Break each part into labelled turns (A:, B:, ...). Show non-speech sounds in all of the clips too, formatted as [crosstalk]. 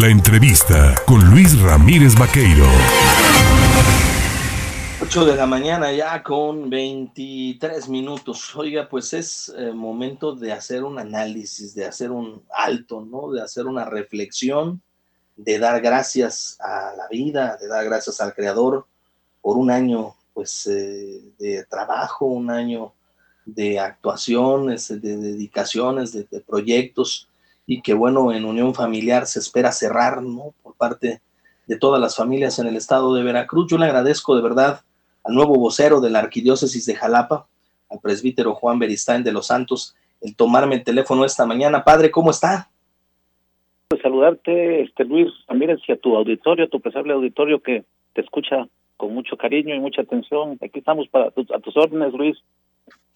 A: La entrevista con Luis Ramírez Vaqueiro.
B: 8 de la mañana ya con 23 minutos. Oiga, pues es eh, momento de hacer un análisis, de hacer un alto, ¿no? De hacer una reflexión, de dar gracias a la vida, de dar gracias al Creador por un año, pues, eh, de trabajo, un año de actuaciones, de dedicaciones, de, de proyectos y que bueno, en unión familiar se espera cerrar, ¿no? Por parte de todas las familias en el estado de Veracruz. Yo le agradezco de verdad al nuevo vocero de la Arquidiócesis de Jalapa, al presbítero Juan Beristain de los Santos, el tomarme el teléfono esta mañana. Padre, ¿cómo está?
C: Pues saludarte, este Luis Ramírez, y a tu auditorio, tu pesable auditorio que te escucha con mucho cariño y mucha atención. Aquí estamos para a tus órdenes, Luis.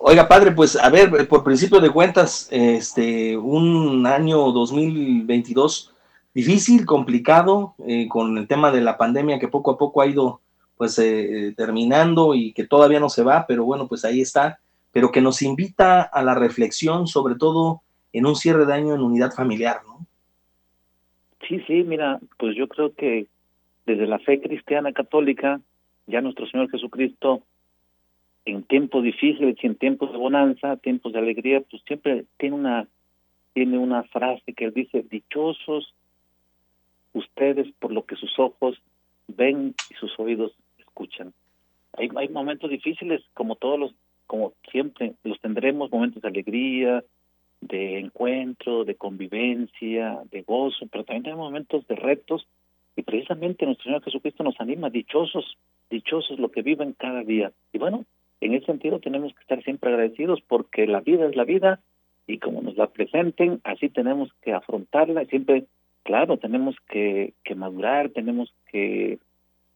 B: Oiga, padre, pues a ver, por principio de cuentas, este, un año 2022 difícil, complicado, eh, con el tema de la pandemia que poco a poco ha ido pues eh, terminando y que todavía no se va, pero bueno, pues ahí está, pero que nos invita a la reflexión, sobre todo en un cierre de año en unidad familiar, ¿no?
C: Sí, sí, mira, pues yo creo que desde la fe cristiana católica, ya nuestro Señor Jesucristo en tiempos difíciles y en tiempos de bonanza, tiempos de alegría, pues siempre tiene una tiene una frase que él dice, dichosos ustedes por lo que sus ojos ven y sus oídos escuchan. Hay, hay momentos difíciles, como todos los, como siempre, los tendremos, momentos de alegría, de encuentro, de convivencia, de gozo, pero también hay momentos de retos y precisamente nuestro Señor Jesucristo nos anima, dichosos, dichosos lo que viven cada día. Y bueno, en ese sentido tenemos que estar siempre agradecidos porque la vida es la vida y como nos la presenten, así tenemos que afrontarla. Siempre, claro, tenemos que, que madurar, tenemos que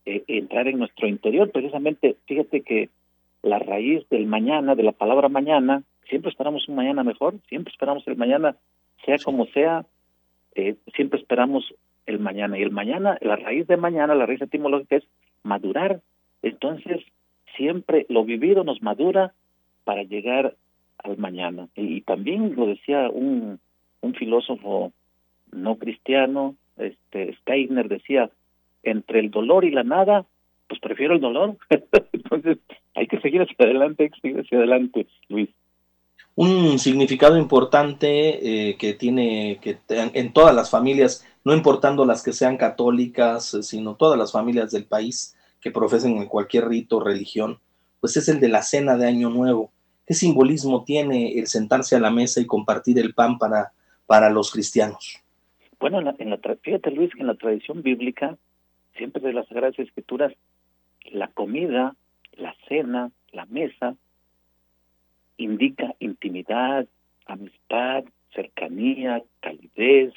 C: eh, entrar en nuestro interior. Precisamente, fíjate que la raíz del mañana, de la palabra mañana, siempre esperamos un mañana mejor, siempre esperamos el mañana, sea como sea, eh, siempre esperamos el mañana. Y el mañana, la raíz de mañana, la raíz etimológica es madurar. Entonces, siempre lo vivido nos madura para llegar al mañana. Y, también lo decía un, un filósofo no cristiano, este Steiner decía, entre el dolor y la nada, pues prefiero el dolor. [laughs] Entonces, hay que seguir hacia adelante, hay que seguir hacia adelante, Luis.
B: Un significado importante eh, que tiene que en todas las familias, no importando las que sean católicas, sino todas las familias del país, que profesen en cualquier rito o religión, pues es el de la cena de Año Nuevo. ¿Qué simbolismo tiene el sentarse a la mesa y compartir el pan para, para los cristianos?
C: Bueno, en la, fíjate Luis, que en la tradición bíblica, siempre de las Sagradas Escrituras, la comida, la cena, la mesa, indica intimidad, amistad, cercanía, calidez.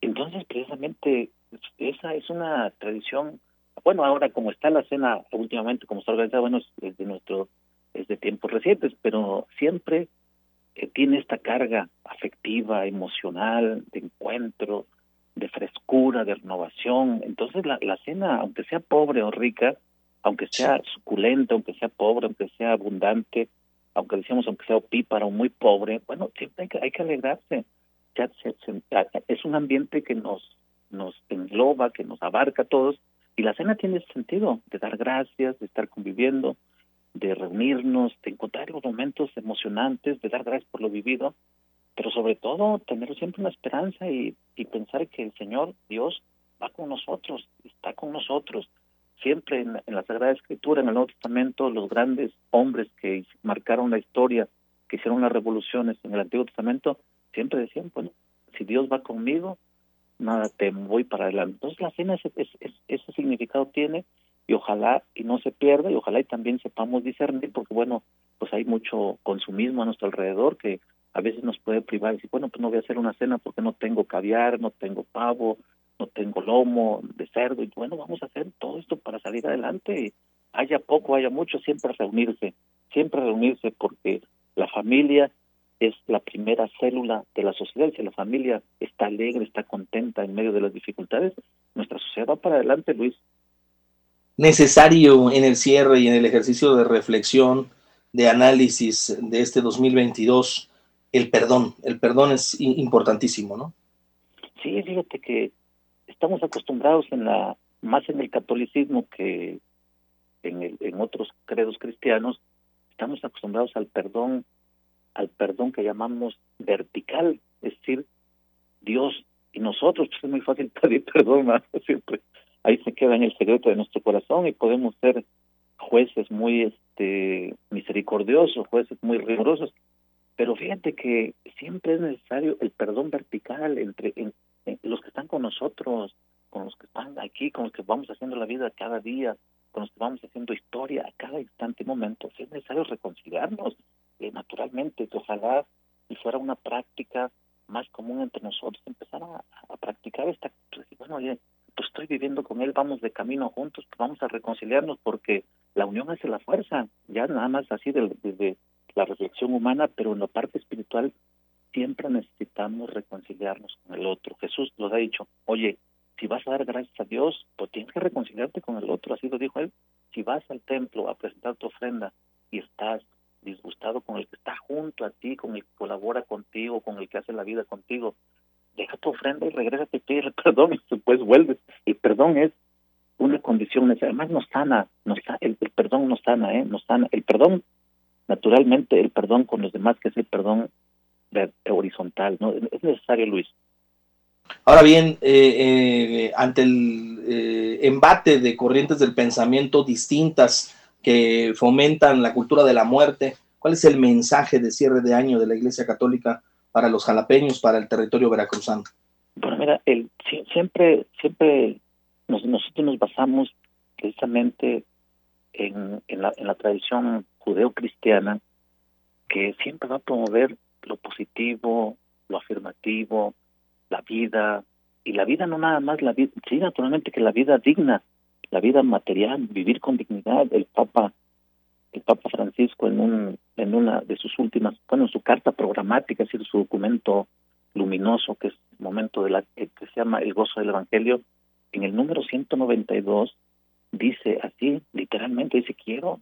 C: Entonces, precisamente, esa es una tradición bueno, ahora como está la cena últimamente, como está organizada, bueno, es de nuestro, es de tiempos recientes, pero siempre eh, tiene esta carga afectiva, emocional, de encuentro, de frescura, de renovación. Entonces la, la cena, aunque sea pobre o rica, aunque sea suculenta, aunque sea pobre, aunque sea abundante, aunque decíamos aunque sea opípara o muy pobre, bueno, siempre hay que, hay que alegrarse. Ya es un ambiente que nos, nos engloba, que nos abarca a todos, y la cena tiene ese sentido, de dar gracias, de estar conviviendo, de reunirnos, de encontrar los momentos emocionantes, de dar gracias por lo vivido, pero sobre todo tener siempre una esperanza y, y pensar que el Señor, Dios, va con nosotros, está con nosotros. Siempre en, en, la Sagrada Escritura, en el Nuevo Testamento, los grandes hombres que marcaron la historia, que hicieron las revoluciones en el Antiguo Testamento, siempre decían, bueno, si Dios va conmigo, nada temo, voy para adelante. Entonces la cena ese, ese, significado tiene y ojalá y no se pierda y ojalá y también sepamos discernir porque bueno, pues hay mucho consumismo a nuestro alrededor que a veces nos puede privar y decir, bueno, pues no voy a hacer una cena porque no tengo caviar, no tengo pavo, no tengo lomo de cerdo y bueno, vamos a hacer todo esto para salir adelante. Haya poco, haya mucho, siempre reunirse, siempre reunirse porque la familia es la primera célula de la sociedad. Si la familia está alegre, está contenta en medio de las dificultades, nuestra sociedad va para adelante, Luis.
B: Necesario en el cierre y en el ejercicio de reflexión, de análisis de este 2022, el perdón. El perdón es importantísimo, ¿no?
C: Sí, fíjate que estamos acostumbrados en la más en el catolicismo que en, el, en otros credos cristianos, estamos acostumbrados al perdón, al perdón que llamamos vertical, es decir, Dios y nosotros, pues es muy fácil [laughs] pedir perdón, siempre ahí se queda en el secreto de nuestro corazón y podemos ser jueces muy este misericordiosos, jueces muy rigurosos, pero fíjate que siempre es necesario el perdón vertical entre los que están con nosotros, con los que están aquí, con los que vamos haciendo la vida cada día, con los que vamos haciendo historia a cada instante y momento. Es necesario reconciliarnos, naturalmente, ojalá y fuera una práctica más común entre nosotros, empezar a, practicar esta, pues, bueno, oye, pues estoy viviendo con él, vamos de camino juntos, pues vamos a reconciliarnos porque la unión hace la fuerza, ya nada más así desde la reflexión humana, pero en la parte espiritual siempre necesitamos reconciliarnos con el otro. Jesús nos ha dicho, oye, si vas a dar gracias a Dios, pues tienes que reconciliarte con el otro, así lo dijo él. Si vas al templo a presentar tu ofrenda y estás disgustado con el que está junto a ti, con el que colabora contigo, con el que hace la vida contigo, deja tu ofrenda y regresa y pide [laughs] perdón y después vuelves. El perdón es una condición necesaria, además nos sana, nos, el, el perdón nos sana, ¿eh? nos sana. El perdón, naturalmente, el perdón con los demás, que es el perdón horizontal, ¿no? Es necesario, Luis.
B: Ahora bien, eh, eh, ante el eh, embate de corrientes del pensamiento distintas que fomentan la cultura de la muerte, ¿cuál es el mensaje de cierre de año de la Iglesia Católica para los jalapeños, para el territorio veracruzano?
C: Bueno, mira, siempre, siempre nosotros nos basamos precisamente en, en, la, en la tradición judeo-cristiana que siempre va a promover lo positivo, lo afirmativo, la vida, y la vida no nada más la vida, sí, naturalmente que la vida digna, la vida material, vivir con dignidad. El Papa, el Papa Francisco en un, en una de sus últimas, bueno, en su carta programática, es decir, su documento luminoso, que es el momento de la que se llama El gozo del Evangelio, en el número 192 dice así, literalmente dice, quiero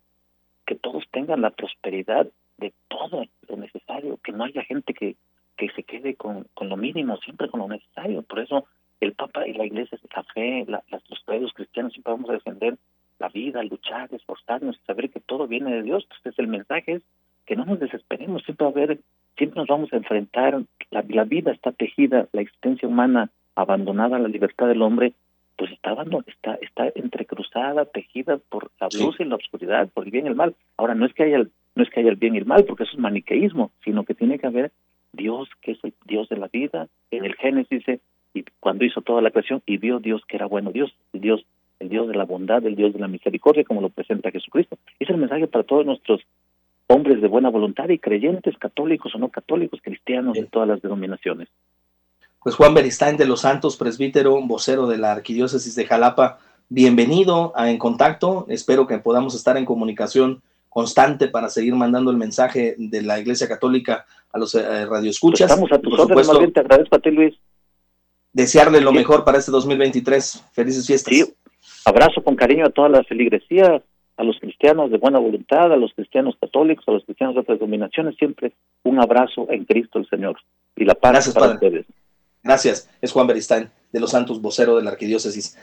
C: que todos tengan la prosperidad de todo lo necesario, que no haya gente que que se quede con, con lo mínimo, siempre con lo necesario. Por eso el Papa y la Iglesia, la fe, la, los credos cristianos siempre vamos a defender la vida, luchar, esforzarnos, saber que todo viene de Dios. Entonces el mensaje es que no nos desesperemos, siempre a haber, siempre nos vamos a enfrentar, la, la vida está tejida, la existencia humana abandonada a la libertad del hombre, pues está dando, está, está entrecruzada, tejida por la luz y la oscuridad, por el bien y el mal. Ahora no es que haya el, no es que haya el bien y el mal, porque eso es maniqueísmo, sino que tiene que haber Dios, que es el Dios de la vida. En el Génesis dice, y cuando hizo toda la creación, y vio Dios que era bueno Dios, el Dios, el Dios de la bondad, el Dios de la misericordia, como lo presenta Jesucristo. Es el mensaje para todos nuestros hombres de buena voluntad y creyentes, católicos o no católicos, cristianos de todas las denominaciones.
B: Pues Juan Beristain de los Santos, presbítero, vocero de la Arquidiócesis de Jalapa, bienvenido a En Contacto. Espero que podamos estar en comunicación constante para seguir mandando el mensaje de la Iglesia Católica a los eh, radioescuchas.
C: Pues estamos a tus órdenes, te agradezco a ti, Luis.
B: Desearle lo mejor para este 2023. Felices fiestas.
C: Sí, abrazo con cariño a toda la feligresía, a los cristianos de buena voluntad, a los cristianos católicos, a los cristianos de otras denominaciones, siempre un abrazo en Cristo el Señor. Y la paz
B: Gracias,
C: para ustedes.
B: Gracias. Es Juan Beristain, de los Santos, vocero de la Arquidiócesis